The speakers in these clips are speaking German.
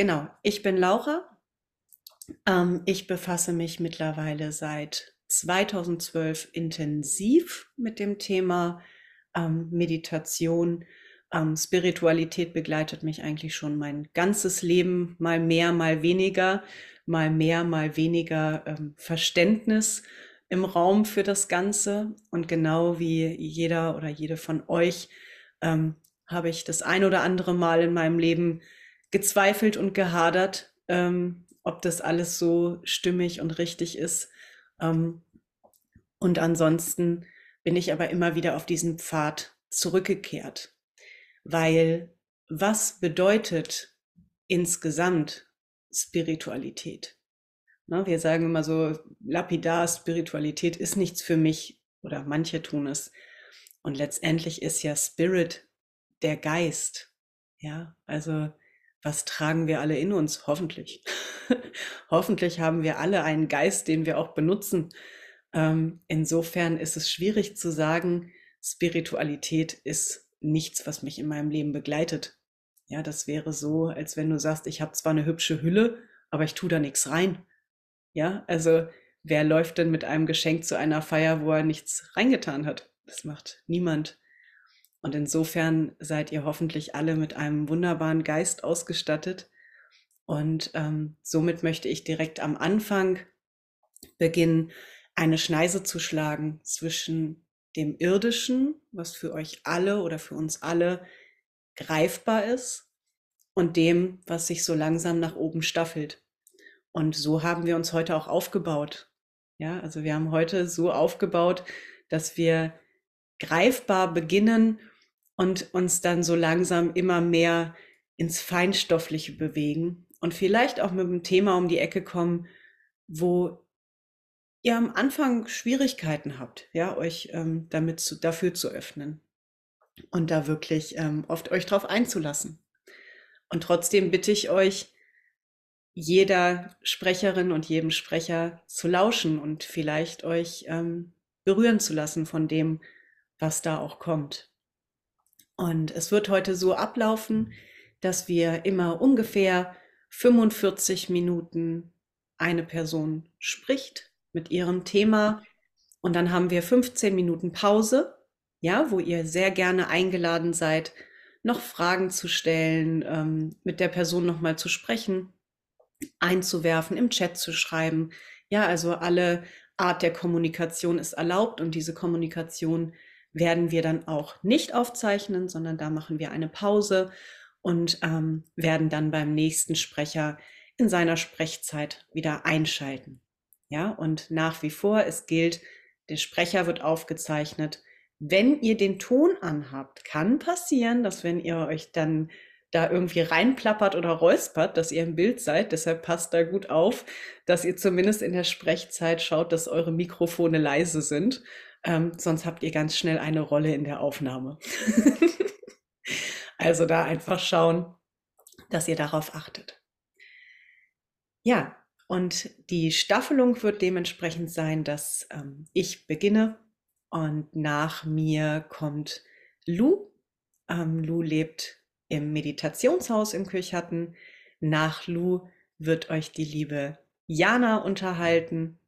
genau, ich bin Laura. Ähm, ich befasse mich mittlerweile seit 2012 intensiv mit dem Thema ähm, Meditation. Ähm, Spiritualität begleitet mich eigentlich schon mein ganzes Leben, mal mehr, mal weniger, mal mehr, mal weniger ähm, Verständnis im Raum für das Ganze. Und genau wie jeder oder jede von euch ähm, habe ich das ein oder andere Mal in meinem Leben gezweifelt und gehadert, ähm, ob das alles so stimmig und richtig ist. Ähm, und ansonsten bin ich aber immer wieder auf diesen Pfad zurückgekehrt, weil was bedeutet insgesamt Spiritualität? Ne, wir sagen immer so, lapidar, Spiritualität ist nichts für mich oder manche tun es. Und letztendlich ist ja Spirit der Geist. Ja, also was tragen wir alle in uns? Hoffentlich. Hoffentlich haben wir alle einen Geist, den wir auch benutzen. Ähm, insofern ist es schwierig zu sagen, Spiritualität ist nichts, was mich in meinem Leben begleitet. Ja, das wäre so, als wenn du sagst, ich habe zwar eine hübsche Hülle, aber ich tue da nichts rein. Ja, also wer läuft denn mit einem Geschenk zu einer Feier, wo er nichts reingetan hat? Das macht niemand. Und insofern seid ihr hoffentlich alle mit einem wunderbaren Geist ausgestattet. Und ähm, somit möchte ich direkt am Anfang beginnen, eine Schneise zu schlagen zwischen dem Irdischen, was für euch alle oder für uns alle greifbar ist, und dem, was sich so langsam nach oben staffelt. Und so haben wir uns heute auch aufgebaut. Ja, also wir haben heute so aufgebaut, dass wir greifbar beginnen und uns dann so langsam immer mehr ins Feinstoffliche bewegen und vielleicht auch mit einem Thema um die Ecke kommen, wo ihr am Anfang Schwierigkeiten habt, ja, euch ähm, damit zu, dafür zu öffnen und da wirklich ähm, oft euch drauf einzulassen. Und trotzdem bitte ich euch, jeder Sprecherin und jedem Sprecher zu lauschen und vielleicht euch ähm, berühren zu lassen von dem, was da auch kommt. Und es wird heute so ablaufen, dass wir immer ungefähr 45 Minuten eine Person spricht mit ihrem Thema und dann haben wir 15 Minuten Pause, ja, wo ihr sehr gerne eingeladen seid, noch Fragen zu stellen, ähm, mit der Person nochmal zu sprechen einzuwerfen, im Chat zu schreiben. Ja, also alle Art der Kommunikation ist erlaubt und diese Kommunikation werden wir dann auch nicht aufzeichnen, sondern da machen wir eine Pause und ähm, werden dann beim nächsten Sprecher in seiner Sprechzeit wieder einschalten. Ja, und nach wie vor, es gilt, der Sprecher wird aufgezeichnet. Wenn ihr den Ton anhabt, kann passieren, dass wenn ihr euch dann da irgendwie reinplappert oder räuspert, dass ihr im Bild seid. Deshalb passt da gut auf, dass ihr zumindest in der Sprechzeit schaut, dass eure Mikrofone leise sind. Ähm, sonst habt ihr ganz schnell eine Rolle in der Aufnahme. also da einfach schauen, dass ihr darauf achtet. Ja, und die Staffelung wird dementsprechend sein, dass ähm, ich beginne und nach mir kommt Lou. Ähm, Lou lebt im Meditationshaus im Kirchhatten. Nach Lu wird euch die liebe Jana unterhalten.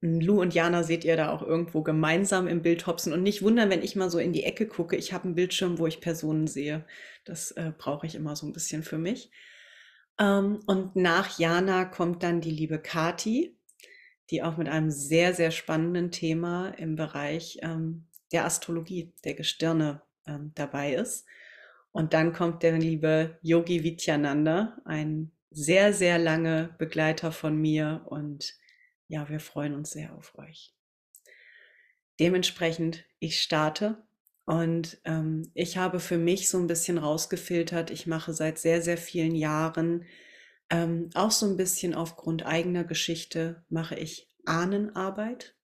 Lu und Jana seht ihr da auch irgendwo gemeinsam im Bild hopsen und nicht wundern, wenn ich mal so in die Ecke gucke. Ich habe einen Bildschirm, wo ich Personen sehe. Das äh, brauche ich immer so ein bisschen für mich. Ähm, und nach Jana kommt dann die liebe Kati, die auch mit einem sehr, sehr spannenden Thema im Bereich ähm, der Astrologie, der Gestirne ähm, dabei ist. Und dann kommt der liebe Yogi Vidyananda, ein sehr, sehr lange Begleiter von mir. Und ja, wir freuen uns sehr auf euch. Dementsprechend, ich starte und ähm, ich habe für mich so ein bisschen rausgefiltert. Ich mache seit sehr, sehr vielen Jahren ähm, auch so ein bisschen aufgrund eigener Geschichte mache ich Ahnenarbeit.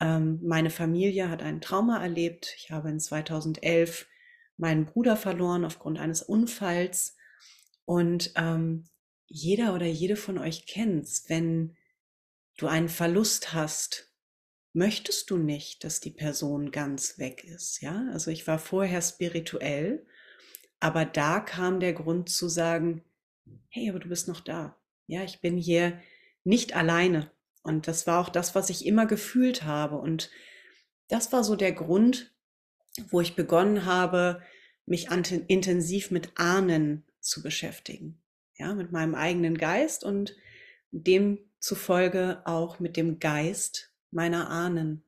Ähm, meine Familie hat ein Trauma erlebt. Ich habe in 2011 meinen Bruder verloren aufgrund eines Unfalls. Und ähm, jeder oder jede von euch kennt's, wenn du einen Verlust hast, möchtest du nicht, dass die Person ganz weg ist. Ja, also ich war vorher spirituell, aber da kam der Grund zu sagen, hey, aber du bist noch da. Ja, ich bin hier nicht alleine. Und das war auch das, was ich immer gefühlt habe. Und das war so der Grund, wo ich begonnen habe, mich intensiv mit Ahnen zu beschäftigen. Ja, mit meinem eigenen Geist und demzufolge auch mit dem Geist meiner Ahnen,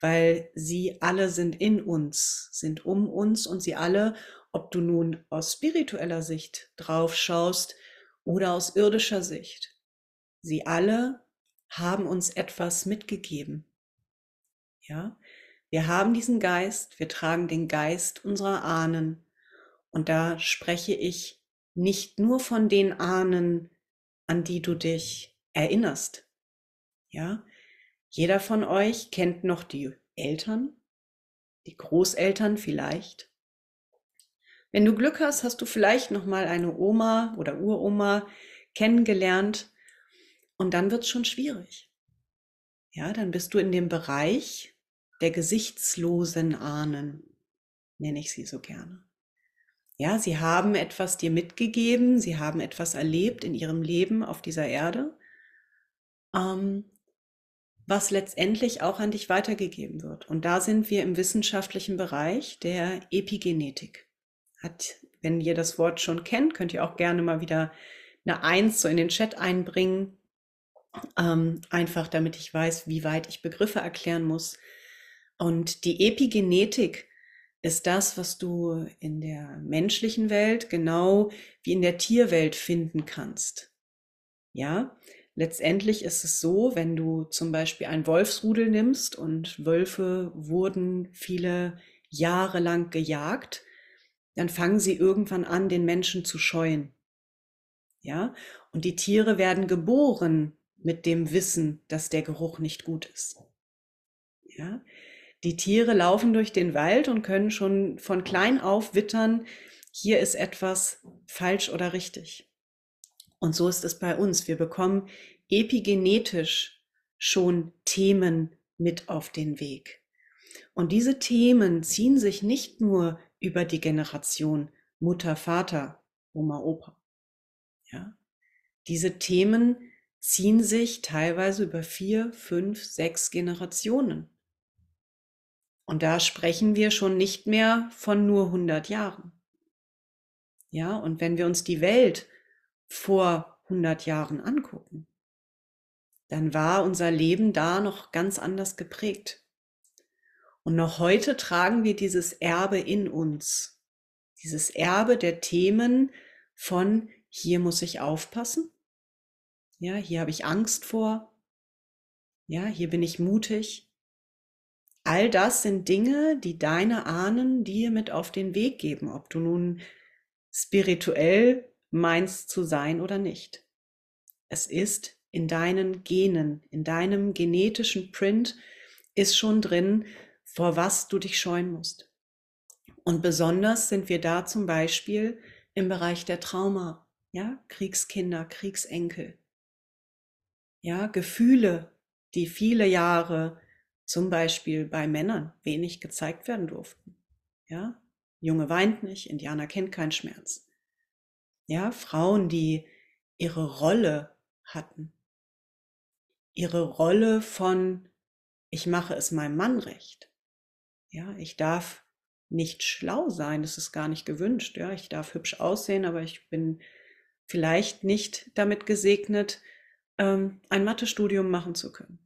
weil sie alle sind in uns, sind um uns und sie alle, ob du nun aus spiritueller Sicht drauf schaust oder aus irdischer Sicht, sie alle haben uns etwas mitgegeben. Ja, wir haben diesen Geist, wir tragen den Geist unserer Ahnen. Und da spreche ich nicht nur von den Ahnen, an die du dich erinnerst. Ja, jeder von euch kennt noch die Eltern, die Großeltern vielleicht. Wenn du Glück hast, hast du vielleicht noch mal eine Oma oder Uroma kennengelernt und dann wird es schon schwierig. Ja, dann bist du in dem Bereich, der gesichtslosen Ahnen, nenne ich sie so gerne. Ja, sie haben etwas dir mitgegeben, sie haben etwas erlebt in ihrem Leben auf dieser Erde, ähm, was letztendlich auch an dich weitergegeben wird. Und da sind wir im wissenschaftlichen Bereich der Epigenetik. Hat, wenn ihr das Wort schon kennt, könnt ihr auch gerne mal wieder eine Eins so in den Chat einbringen. Ähm, einfach damit ich weiß, wie weit ich Begriffe erklären muss. Und die Epigenetik ist das, was du in der menschlichen Welt genau wie in der Tierwelt finden kannst. Ja, letztendlich ist es so, wenn du zum Beispiel ein Wolfsrudel nimmst und Wölfe wurden viele Jahre lang gejagt, dann fangen sie irgendwann an, den Menschen zu scheuen. Ja, und die Tiere werden geboren mit dem Wissen, dass der Geruch nicht gut ist. Ja, die Tiere laufen durch den Wald und können schon von klein auf wittern, hier ist etwas falsch oder richtig. Und so ist es bei uns. Wir bekommen epigenetisch schon Themen mit auf den Weg. Und diese Themen ziehen sich nicht nur über die Generation Mutter, Vater, Oma, Opa. Ja? Diese Themen ziehen sich teilweise über vier, fünf, sechs Generationen. Und da sprechen wir schon nicht mehr von nur 100 Jahren. Ja, und wenn wir uns die Welt vor 100 Jahren angucken, dann war unser Leben da noch ganz anders geprägt. Und noch heute tragen wir dieses Erbe in uns. Dieses Erbe der Themen von hier muss ich aufpassen. Ja, hier habe ich Angst vor. Ja, hier bin ich mutig. All das sind Dinge, die deine Ahnen dir mit auf den Weg geben, ob du nun spirituell meinst zu sein oder nicht. Es ist in deinen Genen, in deinem genetischen Print ist schon drin, vor was du dich scheuen musst. Und besonders sind wir da zum Beispiel im Bereich der Trauma, ja, Kriegskinder, Kriegsenkel. Ja, Gefühle, die viele Jahre zum Beispiel bei Männern wenig gezeigt werden durften. Ja, Junge weint nicht, Indianer kennt keinen Schmerz. Ja, Frauen, die ihre Rolle hatten. Ihre Rolle von, ich mache es meinem Mann recht. Ja, ich darf nicht schlau sein, das ist gar nicht gewünscht. Ja, ich darf hübsch aussehen, aber ich bin vielleicht nicht damit gesegnet, ähm, ein Mathestudium machen zu können,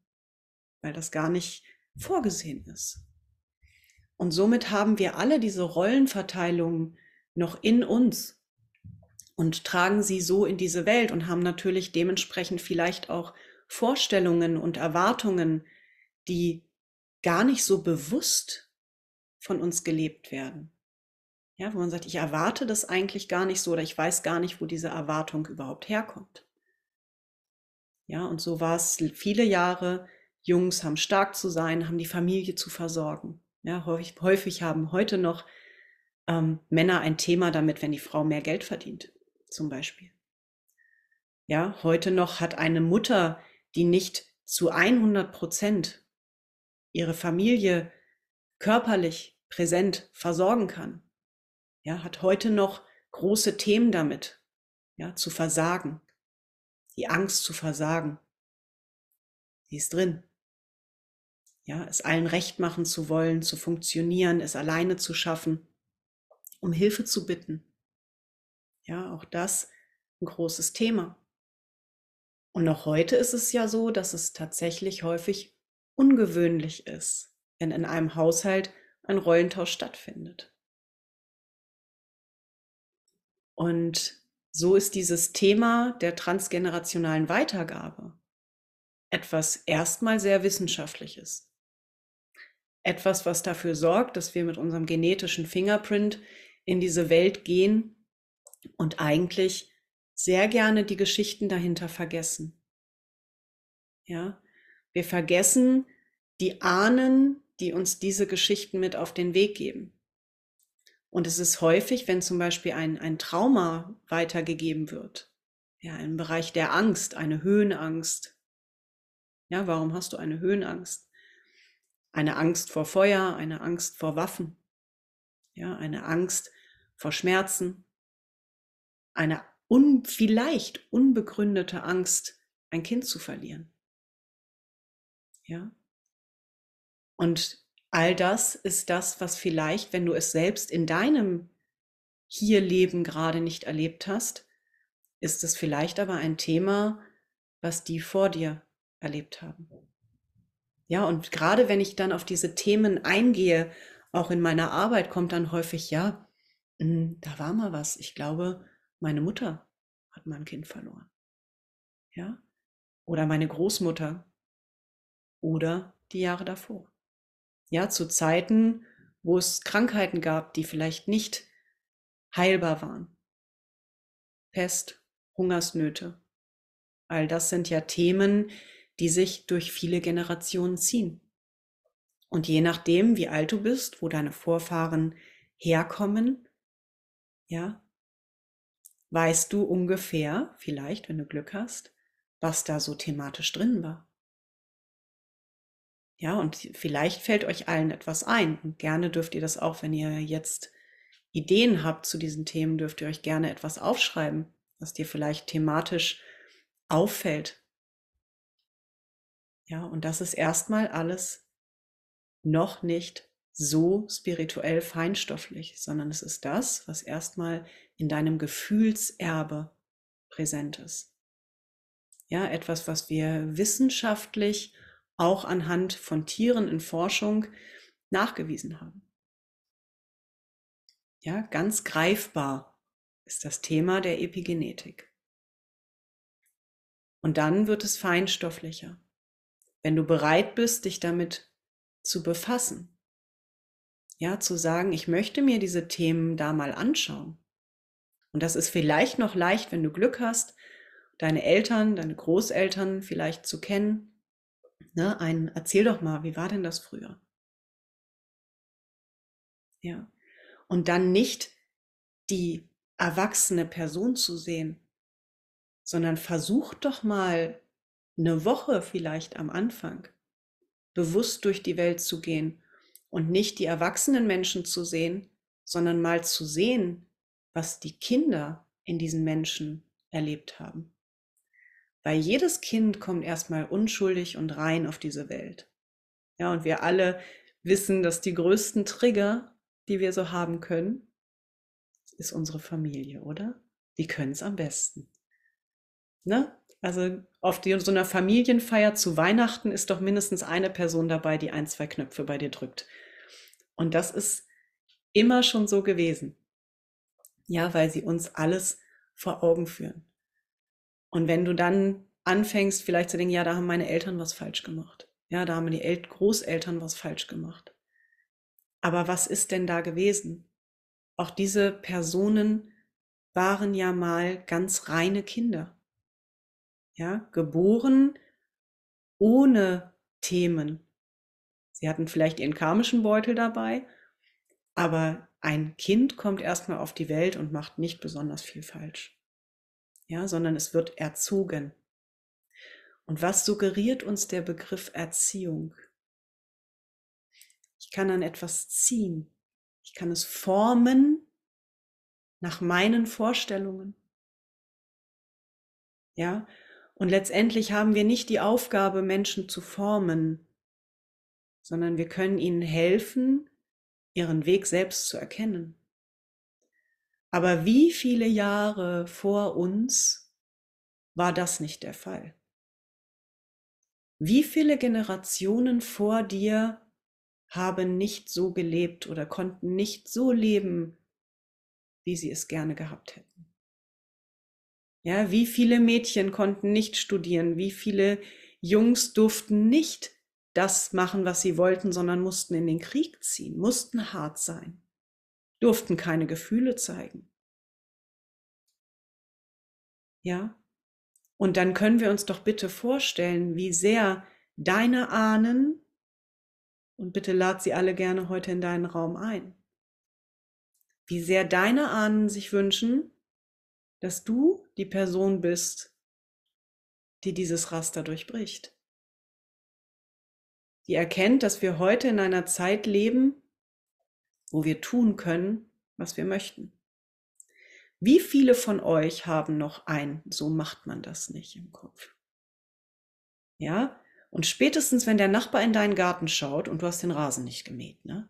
weil das gar nicht vorgesehen ist. Und somit haben wir alle diese Rollenverteilung noch in uns und tragen sie so in diese Welt und haben natürlich dementsprechend vielleicht auch Vorstellungen und Erwartungen, die gar nicht so bewusst von uns gelebt werden. Ja, wo man sagt, ich erwarte das eigentlich gar nicht so oder ich weiß gar nicht, wo diese Erwartung überhaupt herkommt. Ja, und so war es viele Jahre Jungs haben stark zu sein, haben die Familie zu versorgen. Ja, häufig, häufig haben heute noch ähm, Männer ein Thema damit, wenn die Frau mehr Geld verdient, zum Beispiel. Ja, heute noch hat eine Mutter, die nicht zu 100 Prozent ihre Familie körperlich präsent versorgen kann, ja, hat heute noch große Themen damit, ja, zu versagen, die Angst zu versagen. Die ist drin. Ja, es allen recht machen zu wollen, zu funktionieren, es alleine zu schaffen, um Hilfe zu bitten. Ja, auch das ein großes Thema. Und noch heute ist es ja so, dass es tatsächlich häufig ungewöhnlich ist, wenn in einem Haushalt ein Rollentausch stattfindet. Und so ist dieses Thema der transgenerationalen Weitergabe etwas erstmal sehr Wissenschaftliches. Etwas, was dafür sorgt, dass wir mit unserem genetischen Fingerprint in diese Welt gehen und eigentlich sehr gerne die Geschichten dahinter vergessen. Ja, wir vergessen die Ahnen, die uns diese Geschichten mit auf den Weg geben. Und es ist häufig, wenn zum Beispiel ein, ein Trauma weitergegeben wird, ja, im Bereich der Angst, eine Höhenangst. Ja, warum hast du eine Höhenangst? Eine Angst vor Feuer, eine Angst vor Waffen, ja, eine Angst vor Schmerzen, eine un, vielleicht unbegründete Angst, ein Kind zu verlieren. Ja. Und all das ist das, was vielleicht, wenn du es selbst in deinem Hier-Leben gerade nicht erlebt hast, ist es vielleicht aber ein Thema, was die vor dir erlebt haben. Ja, und gerade wenn ich dann auf diese Themen eingehe, auch in meiner Arbeit kommt dann häufig, ja, hm, da war mal was. Ich glaube, meine Mutter hat mein Kind verloren. Ja? Oder meine Großmutter. Oder die Jahre davor. Ja, zu Zeiten, wo es Krankheiten gab, die vielleicht nicht heilbar waren. Pest, Hungersnöte. All das sind ja Themen, die sich durch viele Generationen ziehen. Und je nachdem, wie alt du bist, wo deine Vorfahren herkommen, ja, weißt du ungefähr, vielleicht, wenn du Glück hast, was da so thematisch drin war. Ja, und vielleicht fällt euch allen etwas ein. Und gerne dürft ihr das auch, wenn ihr jetzt Ideen habt zu diesen Themen, dürft ihr euch gerne etwas aufschreiben, was dir vielleicht thematisch auffällt. Ja, und das ist erstmal alles noch nicht so spirituell feinstofflich, sondern es ist das, was erstmal in deinem Gefühlserbe präsent ist. Ja, etwas, was wir wissenschaftlich auch anhand von Tieren in Forschung nachgewiesen haben. Ja, ganz greifbar ist das Thema der Epigenetik. Und dann wird es feinstofflicher, wenn du bereit bist, dich damit zu befassen. Ja, zu sagen, ich möchte mir diese Themen da mal anschauen. Und das ist vielleicht noch leicht, wenn du Glück hast, deine Eltern, deine Großeltern vielleicht zu kennen Ne, ein, erzähl doch mal, wie war denn das früher? Ja. Und dann nicht die erwachsene Person zu sehen, sondern versuch doch mal eine Woche vielleicht am Anfang bewusst durch die Welt zu gehen und nicht die erwachsenen Menschen zu sehen, sondern mal zu sehen, was die Kinder in diesen Menschen erlebt haben. Weil jedes Kind kommt erstmal unschuldig und rein auf diese Welt. Ja, und wir alle wissen, dass die größten Trigger, die wir so haben können, ist unsere Familie, oder? Die können es am besten. Ne? Also auf die, so einer Familienfeier zu Weihnachten ist doch mindestens eine Person dabei, die ein, zwei Knöpfe bei dir drückt. Und das ist immer schon so gewesen. Ja, weil sie uns alles vor Augen führen. Und wenn du dann anfängst, vielleicht zu denken, ja, da haben meine Eltern was falsch gemacht. Ja, da haben die El Großeltern was falsch gemacht. Aber was ist denn da gewesen? Auch diese Personen waren ja mal ganz reine Kinder. Ja, geboren ohne Themen. Sie hatten vielleicht ihren karmischen Beutel dabei, aber ein Kind kommt erstmal auf die Welt und macht nicht besonders viel falsch ja, sondern es wird erzogen. Und was suggeriert uns der Begriff Erziehung? Ich kann an etwas ziehen. Ich kann es formen nach meinen Vorstellungen. Ja, und letztendlich haben wir nicht die Aufgabe, Menschen zu formen, sondern wir können ihnen helfen, ihren Weg selbst zu erkennen. Aber wie viele Jahre vor uns war das nicht der Fall? Wie viele Generationen vor dir haben nicht so gelebt oder konnten nicht so leben, wie sie es gerne gehabt hätten? Ja, wie viele Mädchen konnten nicht studieren? Wie viele Jungs durften nicht das machen, was sie wollten, sondern mussten in den Krieg ziehen, mussten hart sein, durften keine Gefühle zeigen. Ja? Und dann können wir uns doch bitte vorstellen, wie sehr deine Ahnen, und bitte lad sie alle gerne heute in deinen Raum ein, wie sehr deine Ahnen sich wünschen, dass du die Person bist, die dieses Raster durchbricht. Die erkennt, dass wir heute in einer Zeit leben, wo wir tun können, was wir möchten. Wie viele von euch haben noch ein, so macht man das nicht im Kopf? Ja? Und spätestens, wenn der Nachbar in deinen Garten schaut und du hast den Rasen nicht gemäht, ne?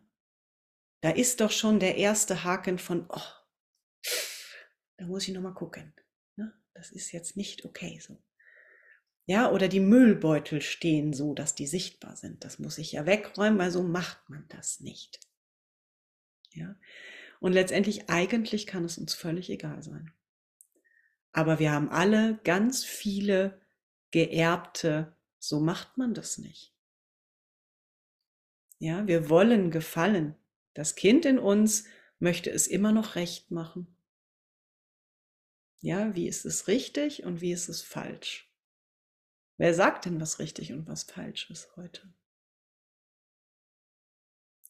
Da ist doch schon der erste Haken von, oh, da muss ich nochmal gucken. Ne? Das ist jetzt nicht okay so. Ja, oder die Müllbeutel stehen so, dass die sichtbar sind. Das muss ich ja wegräumen, weil so macht man das nicht. Ja. Und letztendlich, eigentlich kann es uns völlig egal sein. Aber wir haben alle ganz viele geerbte, so macht man das nicht. Ja, wir wollen gefallen. Das Kind in uns möchte es immer noch recht machen. Ja, wie ist es richtig und wie ist es falsch? Wer sagt denn, was richtig und was falsch ist heute?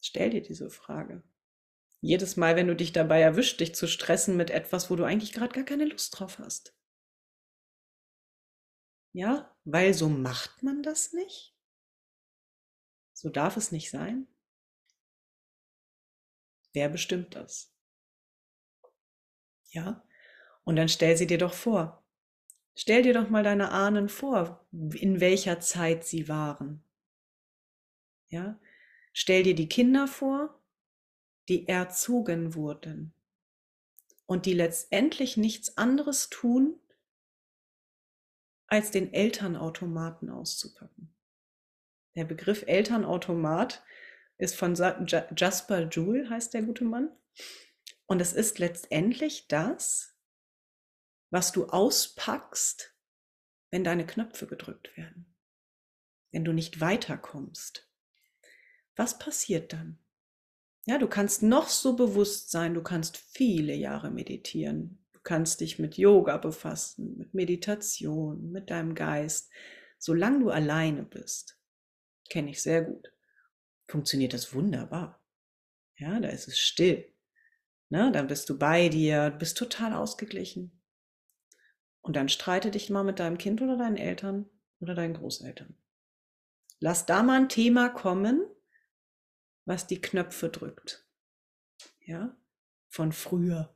Stell dir diese Frage. Jedes Mal, wenn du dich dabei erwischt, dich zu stressen mit etwas, wo du eigentlich gerade gar keine Lust drauf hast. Ja, weil so macht man das nicht. So darf es nicht sein. Wer bestimmt das? Ja, und dann stell sie dir doch vor. Stell dir doch mal deine Ahnen vor, in welcher Zeit sie waren. Ja? Stell dir die Kinder vor, die erzogen wurden und die letztendlich nichts anderes tun, als den Elternautomaten auszupacken. Der Begriff Elternautomat ist von Jasper Joule, heißt der gute Mann. Und es ist letztendlich das, was du auspackst, wenn deine Knöpfe gedrückt werden, wenn du nicht weiterkommst. Was passiert dann? Ja, du kannst noch so bewusst sein, du kannst viele Jahre meditieren, du kannst dich mit Yoga befassen, mit Meditation, mit deinem Geist, solange du alleine bist. Kenne ich sehr gut. Funktioniert das wunderbar. Ja, da ist es still. Na, dann bist du bei dir, bist total ausgeglichen. Und dann streite dich mal mit deinem Kind oder deinen Eltern oder deinen Großeltern. Lass da mal ein Thema kommen, was die Knöpfe drückt. Ja, von früher.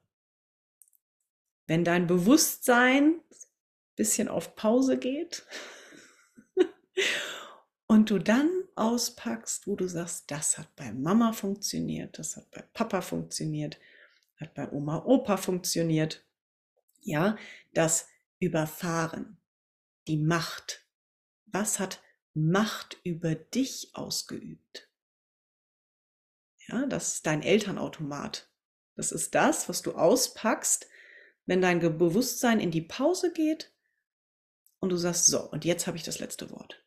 Wenn dein Bewusstsein bisschen auf Pause geht und du dann auspackst, wo du sagst, das hat bei Mama funktioniert, das hat bei Papa funktioniert, hat bei Oma, Opa funktioniert. Ja, das überfahren. Die Macht. Was hat Macht über dich ausgeübt? Ja, das ist dein Elternautomat. Das ist das, was du auspackst, wenn dein Bewusstsein in die Pause geht und du sagst, so, und jetzt habe ich das letzte Wort.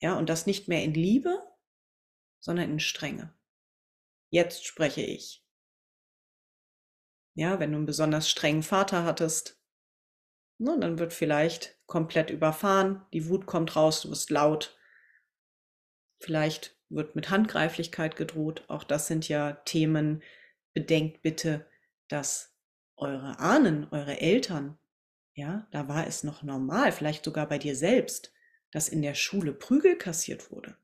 Ja, und das nicht mehr in Liebe, sondern in Strenge. Jetzt spreche ich. Ja, wenn du einen besonders strengen Vater hattest, Ne, dann wird vielleicht komplett überfahren, die Wut kommt raus, du wirst laut. Vielleicht wird mit Handgreiflichkeit gedroht. Auch das sind ja Themen. Bedenkt bitte, dass eure Ahnen, eure Eltern, ja, da war es noch normal, vielleicht sogar bei dir selbst, dass in der Schule Prügel kassiert wurde.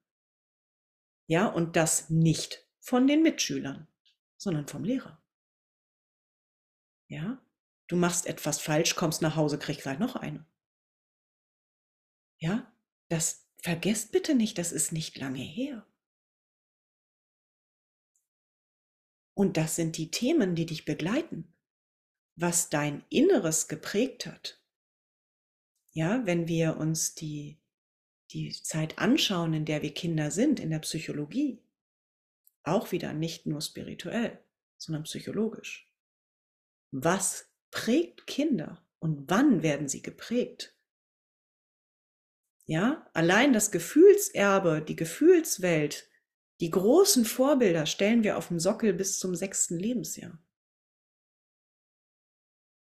Ja, und das nicht von den Mitschülern, sondern vom Lehrer. Ja, du machst etwas falsch, kommst nach Hause, kriegst gleich noch eine. Ja, das vergesst bitte nicht, das ist nicht lange her. Und das sind die Themen, die dich begleiten, was dein Inneres geprägt hat. Ja, wenn wir uns die, die Zeit anschauen, in der wir Kinder sind, in der Psychologie, auch wieder nicht nur spirituell, sondern psychologisch. Was prägt Kinder und wann werden sie geprägt? Ja, allein das Gefühlserbe, die Gefühlswelt, die großen Vorbilder stellen wir auf dem Sockel bis zum sechsten Lebensjahr.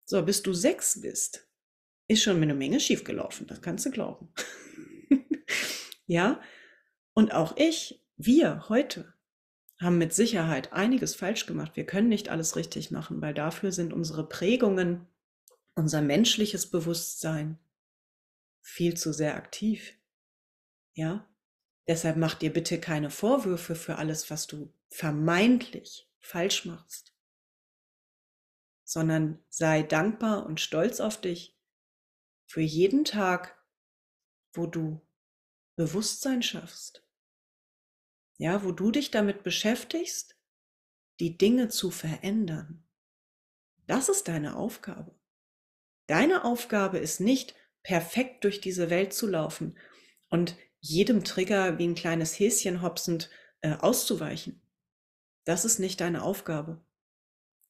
So, bis du sechs bist, ist schon eine Menge schiefgelaufen, das kannst du glauben. ja, und auch ich, wir heute, haben mit Sicherheit einiges falsch gemacht. Wir können nicht alles richtig machen, weil dafür sind unsere Prägungen, unser menschliches Bewusstsein, viel zu sehr aktiv. Ja? Deshalb mach dir bitte keine Vorwürfe für alles, was du vermeintlich falsch machst, sondern sei dankbar und stolz auf dich für jeden Tag, wo du Bewusstsein schaffst. Ja, wo du dich damit beschäftigst, die Dinge zu verändern. Das ist deine Aufgabe. Deine Aufgabe ist nicht, perfekt durch diese Welt zu laufen und jedem Trigger wie ein kleines Häschen hopsend äh, auszuweichen. Das ist nicht deine Aufgabe.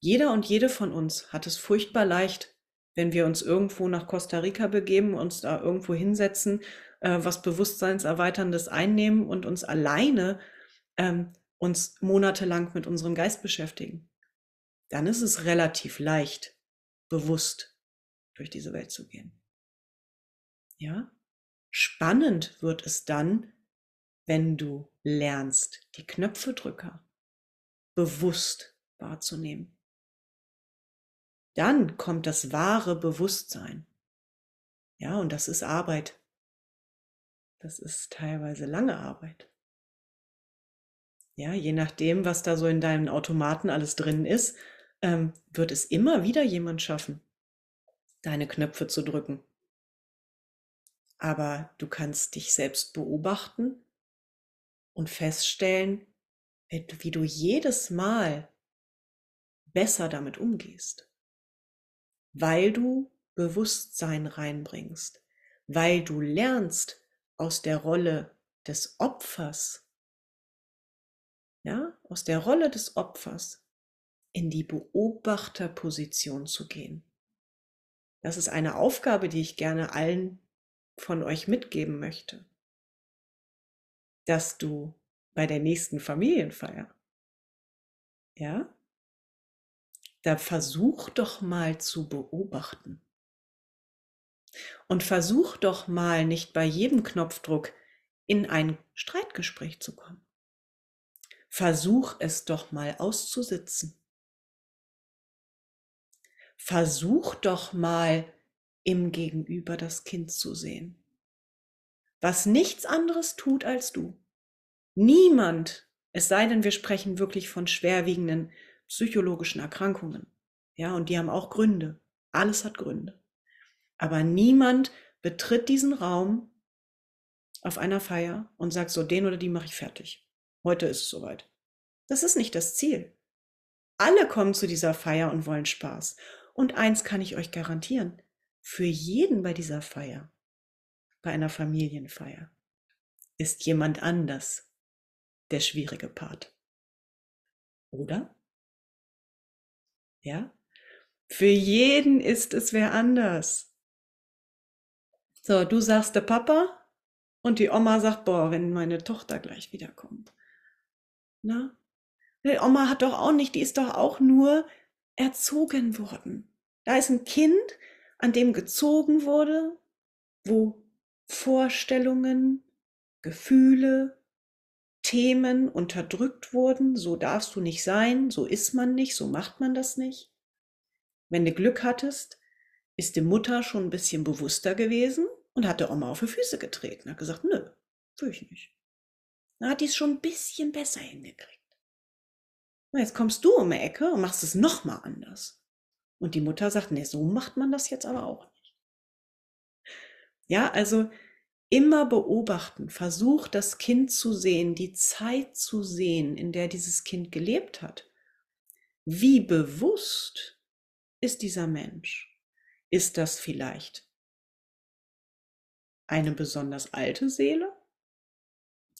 Jeder und jede von uns hat es furchtbar leicht, wenn wir uns irgendwo nach Costa Rica begeben, uns da irgendwo hinsetzen, äh, was Bewusstseinserweiterndes einnehmen und uns alleine ähm, uns monatelang mit unserem Geist beschäftigen. Dann ist es relativ leicht, bewusst durch diese Welt zu gehen. Ja? Spannend wird es dann, wenn du lernst, die Knöpfedrücker bewusst wahrzunehmen. Dann kommt das wahre Bewusstsein. Ja, und das ist Arbeit. Das ist teilweise lange Arbeit. Ja, je nachdem, was da so in deinem Automaten alles drin ist, ähm, wird es immer wieder jemand schaffen, deine Knöpfe zu drücken. Aber du kannst dich selbst beobachten und feststellen, wie du jedes Mal besser damit umgehst, weil du Bewusstsein reinbringst, weil du lernst aus der Rolle des Opfers, ja, aus der Rolle des Opfers in die Beobachterposition zu gehen. Das ist eine Aufgabe, die ich gerne allen von euch mitgeben möchte, dass du bei der nächsten Familienfeier, ja, da versuch doch mal zu beobachten. Und versuch doch mal nicht bei jedem Knopfdruck in ein Streitgespräch zu kommen. Versuch es doch mal auszusitzen. Versuch doch mal im Gegenüber das Kind zu sehen, was nichts anderes tut als du. Niemand, es sei denn, wir sprechen wirklich von schwerwiegenden psychologischen Erkrankungen. Ja, und die haben auch Gründe. Alles hat Gründe. Aber niemand betritt diesen Raum auf einer Feier und sagt so, den oder die mache ich fertig. Heute ist es soweit. Das ist nicht das Ziel. Alle kommen zu dieser Feier und wollen Spaß. Und eins kann ich euch garantieren, für jeden bei dieser Feier, bei einer Familienfeier, ist jemand anders der schwierige Part. Oder? Ja? Für jeden ist es wer anders. So, du sagst der Papa und die Oma sagt, boah, wenn meine Tochter gleich wiederkommt. Na? Die Oma hat doch auch nicht, die ist doch auch nur erzogen worden. Da ist ein Kind, an dem gezogen wurde, wo Vorstellungen, Gefühle, Themen unterdrückt wurden, so darfst du nicht sein, so ist man nicht, so macht man das nicht. Wenn du Glück hattest, ist die Mutter schon ein bisschen bewusster gewesen und hat der Oma auf die Füße getreten, hat gesagt, nö, will ich nicht. Dann hat die es schon ein bisschen besser hingekriegt. Und jetzt kommst du um die Ecke und machst es nochmal anders. Und die Mutter sagt, nee, so macht man das jetzt aber auch nicht. Ja, also immer beobachten, versuch das Kind zu sehen, die Zeit zu sehen, in der dieses Kind gelebt hat. Wie bewusst ist dieser Mensch? Ist das vielleicht eine besonders alte Seele,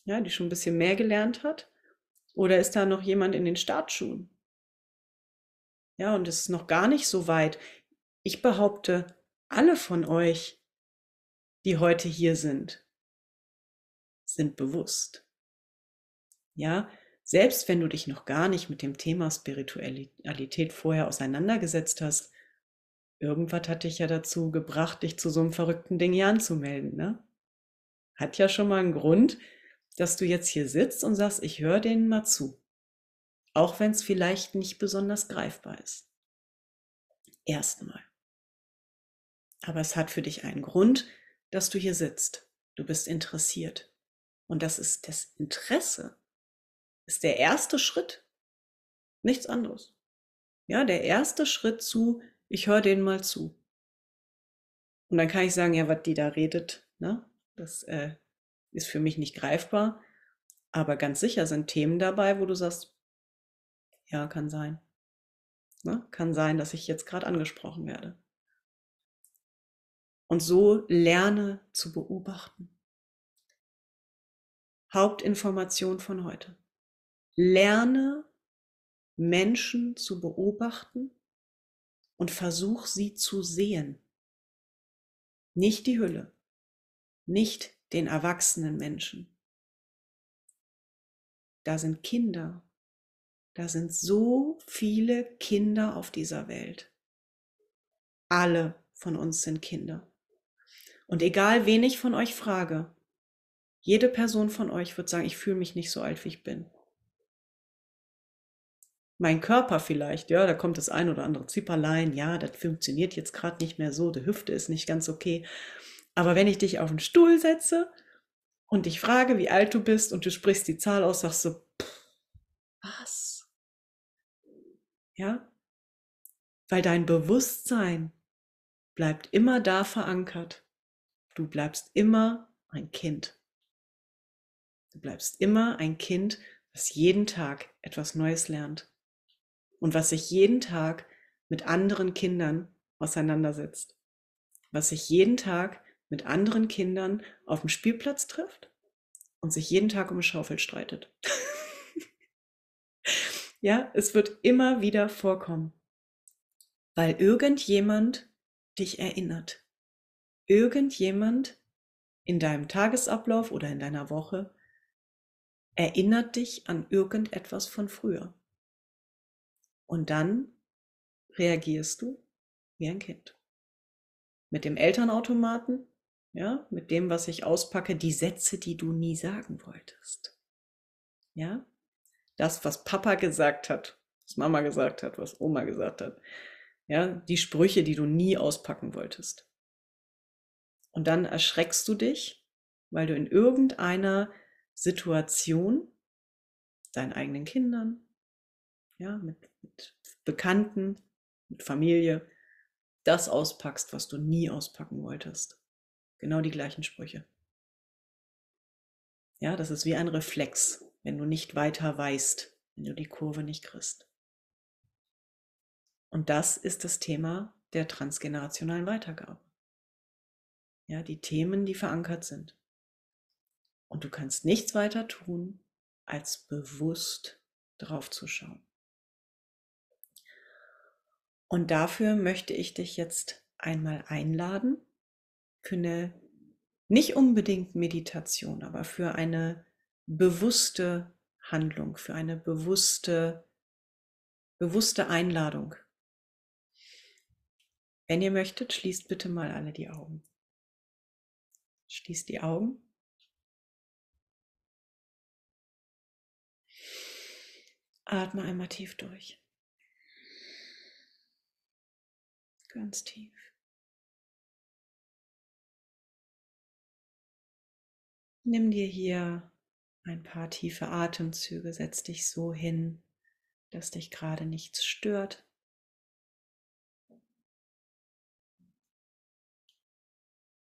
ja, die schon ein bisschen mehr gelernt hat? Oder ist da noch jemand in den Startschuhen? Ja, und es ist noch gar nicht so weit. Ich behaupte, alle von euch, die heute hier sind, sind bewusst. Ja, selbst wenn du dich noch gar nicht mit dem Thema Spiritualität vorher auseinandergesetzt hast, irgendwas hat dich ja dazu gebracht, dich zu so einem verrückten Ding hier anzumelden, ne? Hat ja schon mal einen Grund, dass du jetzt hier sitzt und sagst, ich höre denen mal zu. Auch wenn es vielleicht nicht besonders greifbar ist. Erstmal. Aber es hat für dich einen Grund, dass du hier sitzt. Du bist interessiert. Und das ist das Interesse, ist der erste Schritt. Nichts anderes. Ja, der erste Schritt zu, ich höre denen mal zu. Und dann kann ich sagen, ja, was die da redet, ne? Das äh, ist für mich nicht greifbar. Aber ganz sicher sind Themen dabei, wo du sagst, ja, kann sein. Ne? Kann sein, dass ich jetzt gerade angesprochen werde. Und so lerne zu beobachten. Hauptinformation von heute. Lerne Menschen zu beobachten und versuch sie zu sehen. Nicht die Hülle, nicht den erwachsenen Menschen. Da sind Kinder, da sind so viele Kinder auf dieser Welt. Alle von uns sind Kinder. Und egal, wen ich von euch frage, jede Person von euch wird sagen, ich fühle mich nicht so alt, wie ich bin. Mein Körper vielleicht, ja, da kommt das ein oder andere Zipperlein, ja, das funktioniert jetzt gerade nicht mehr so, die Hüfte ist nicht ganz okay. Aber wenn ich dich auf den Stuhl setze und dich frage, wie alt du bist und du sprichst die Zahl aus, sagst du, pff, was? Ja? Weil dein Bewusstsein bleibt immer da verankert, Du bleibst immer ein Kind. Du bleibst immer ein Kind, was jeden Tag etwas Neues lernt und was sich jeden Tag mit anderen Kindern auseinandersetzt, was sich jeden Tag mit anderen Kindern auf dem Spielplatz trifft und sich jeden Tag um eine Schaufel streitet. ja, es wird immer wieder vorkommen, weil irgendjemand dich erinnert irgendjemand in deinem Tagesablauf oder in deiner Woche erinnert dich an irgendetwas von früher. Und dann reagierst du wie ein Kind. Mit dem Elternautomaten, ja, mit dem, was ich auspacke, die Sätze, die du nie sagen wolltest. Ja, das, was Papa gesagt hat, was Mama gesagt hat, was Oma gesagt hat. Ja, die Sprüche, die du nie auspacken wolltest. Und dann erschreckst du dich, weil du in irgendeiner Situation deinen eigenen Kindern, ja, mit, mit Bekannten, mit Familie, das auspackst, was du nie auspacken wolltest. Genau die gleichen Sprüche. Ja, das ist wie ein Reflex, wenn du nicht weiter weißt, wenn du die Kurve nicht kriegst. Und das ist das Thema der transgenerationalen Weitergabe. Ja, die Themen, die verankert sind. Und du kannst nichts weiter tun, als bewusst drauf zu schauen. Und dafür möchte ich dich jetzt einmal einladen für eine nicht unbedingt Meditation, aber für eine bewusste Handlung, für eine bewusste, bewusste Einladung. Wenn ihr möchtet, schließt bitte mal alle die Augen. Schließ die Augen. Atme einmal tief durch. Ganz tief. Nimm dir hier ein paar tiefe Atemzüge, setz dich so hin, dass dich gerade nichts stört.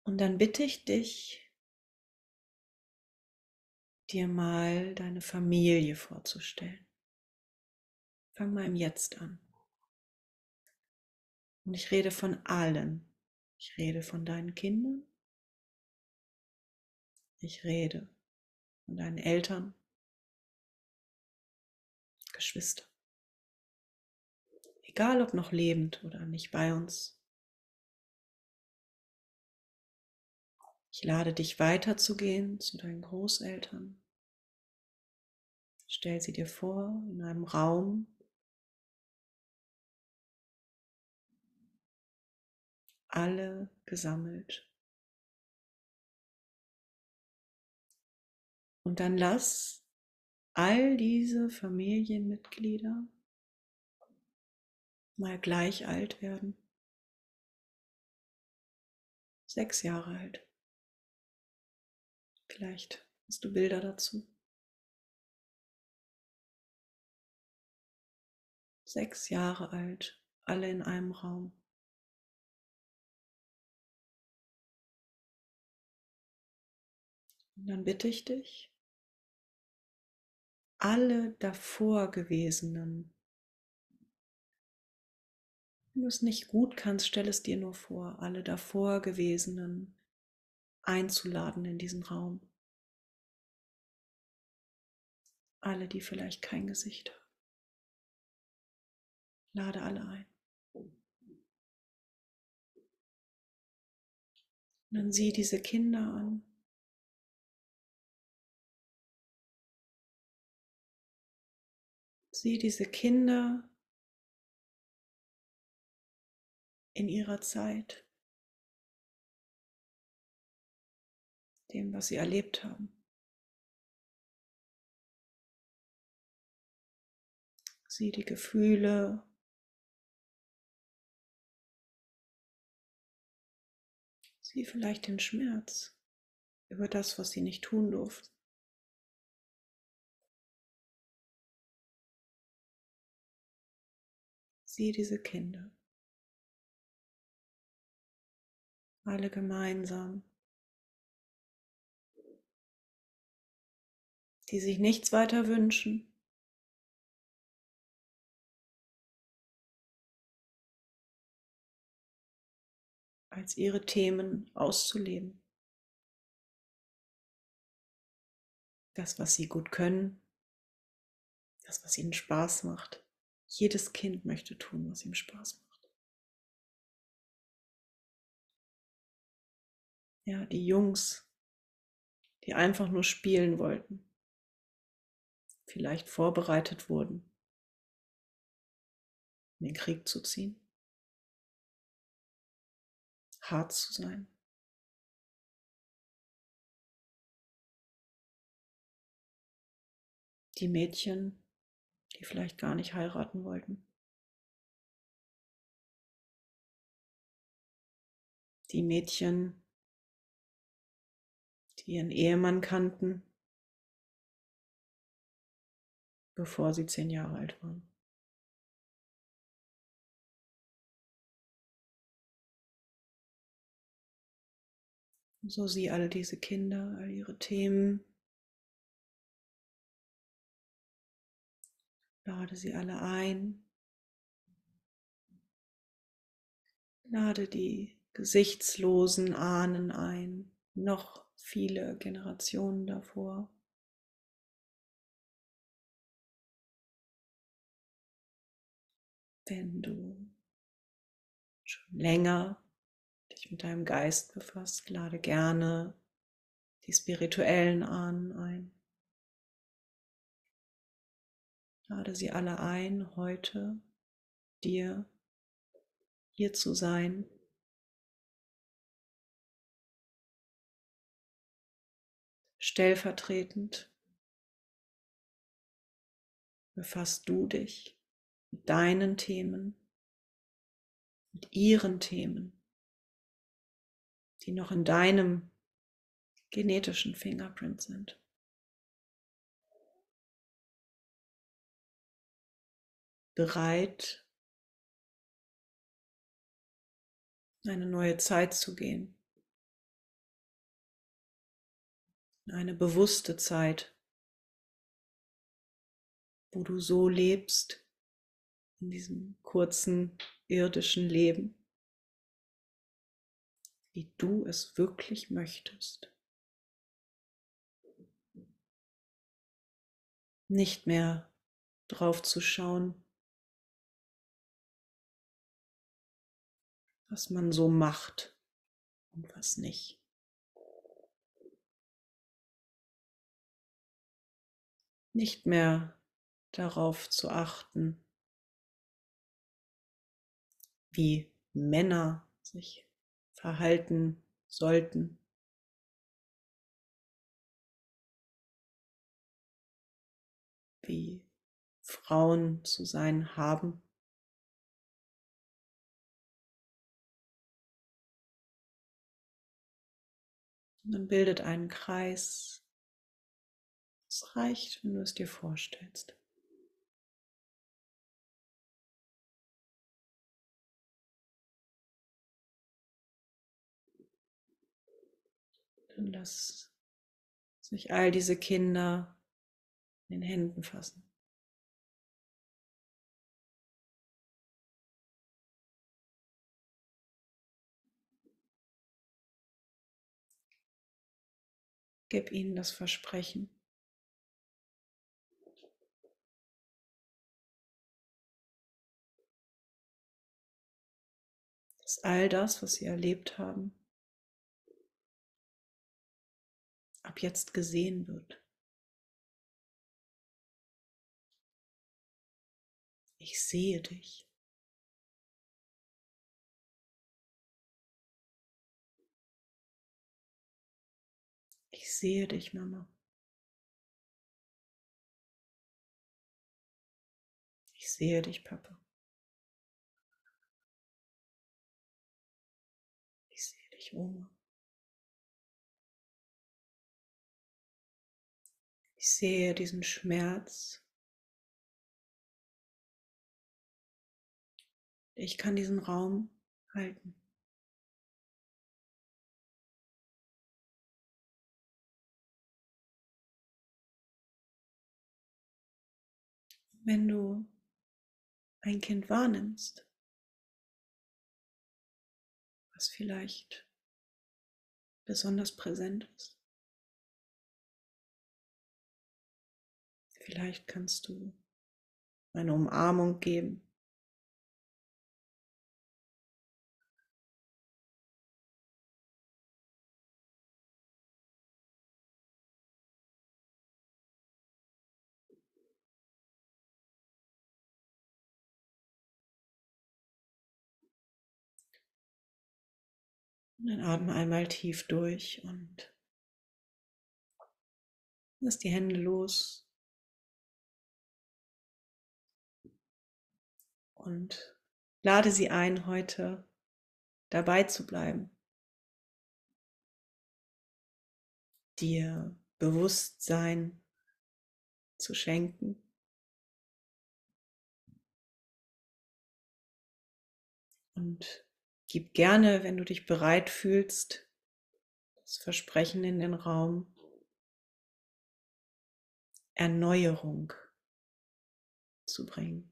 Und dann bitte ich dich, dir mal deine Familie vorzustellen. Fang mal im Jetzt an. Und ich rede von allen. Ich rede von deinen Kindern. Ich rede von deinen Eltern, Geschwister. Egal ob noch lebend oder nicht bei uns. Ich lade dich weiterzugehen zu deinen Großeltern. Stell sie dir vor in einem Raum, alle gesammelt. Und dann lass all diese Familienmitglieder mal gleich alt werden. Sechs Jahre alt. Vielleicht hast du Bilder dazu. Sechs Jahre alt, alle in einem Raum. Und dann bitte ich dich, alle davor gewesenen, wenn du es nicht gut kannst, stell es dir nur vor, alle davor gewesenen einzuladen in diesen Raum. Alle, die vielleicht kein Gesicht haben. Lade alle ein. Und dann sieh diese Kinder an. Sieh diese Kinder in ihrer Zeit, dem, was sie erlebt haben. Sieh die Gefühle, sieh vielleicht den Schmerz über das, was sie nicht tun durften. Sieh diese Kinder. Alle gemeinsam. Die sich nichts weiter wünschen. als ihre Themen auszuleben. Das, was sie gut können, das, was ihnen Spaß macht. Jedes Kind möchte tun, was ihm Spaß macht. Ja, die Jungs, die einfach nur spielen wollten, vielleicht vorbereitet wurden, in den Krieg zu ziehen, hart zu sein. Die Mädchen, die vielleicht gar nicht heiraten wollten. Die Mädchen, die ihren Ehemann kannten, bevor sie zehn Jahre alt waren. so sieh all diese Kinder, all ihre Themen, Lade sie alle ein. Lade die gesichtslosen Ahnen ein, noch viele Generationen davor. Wenn du schon länger dich mit deinem Geist befasst, lade gerne die spirituellen Ahnen ein. Lade sie alle ein, heute dir hier zu sein. Stellvertretend befasst du dich mit deinen Themen, mit ihren Themen, die noch in deinem genetischen Fingerprint sind. Bereit, eine neue Zeit zu gehen. Eine bewusste Zeit, wo du so lebst, in diesem kurzen irdischen Leben, wie du es wirklich möchtest. Nicht mehr drauf zu schauen, was man so macht und was nicht. Nicht mehr darauf zu achten, wie Männer sich verhalten sollten. Wie Frauen zu sein haben. Und dann bildet einen Kreis. Es reicht, wenn du es dir vorstellst. Dann lass sich all diese Kinder in den Händen fassen. Gib ihnen das Versprechen. dass all das, was sie erlebt haben, ab jetzt gesehen wird. Ich sehe dich. Ich sehe dich, Mama. Ich sehe dich, Papa. Ich sehe dich, Oma. Ich sehe diesen Schmerz. Ich kann diesen Raum halten. Wenn du ein Kind wahrnimmst, was vielleicht besonders präsent ist, Vielleicht kannst du eine Umarmung geben. Und dann atme einmal tief durch und lass die Hände los. und lade sie ein, heute dabei zu bleiben, dir Bewusstsein zu schenken. Und gib gerne, wenn du dich bereit fühlst, das Versprechen in den Raum, Erneuerung zu bringen.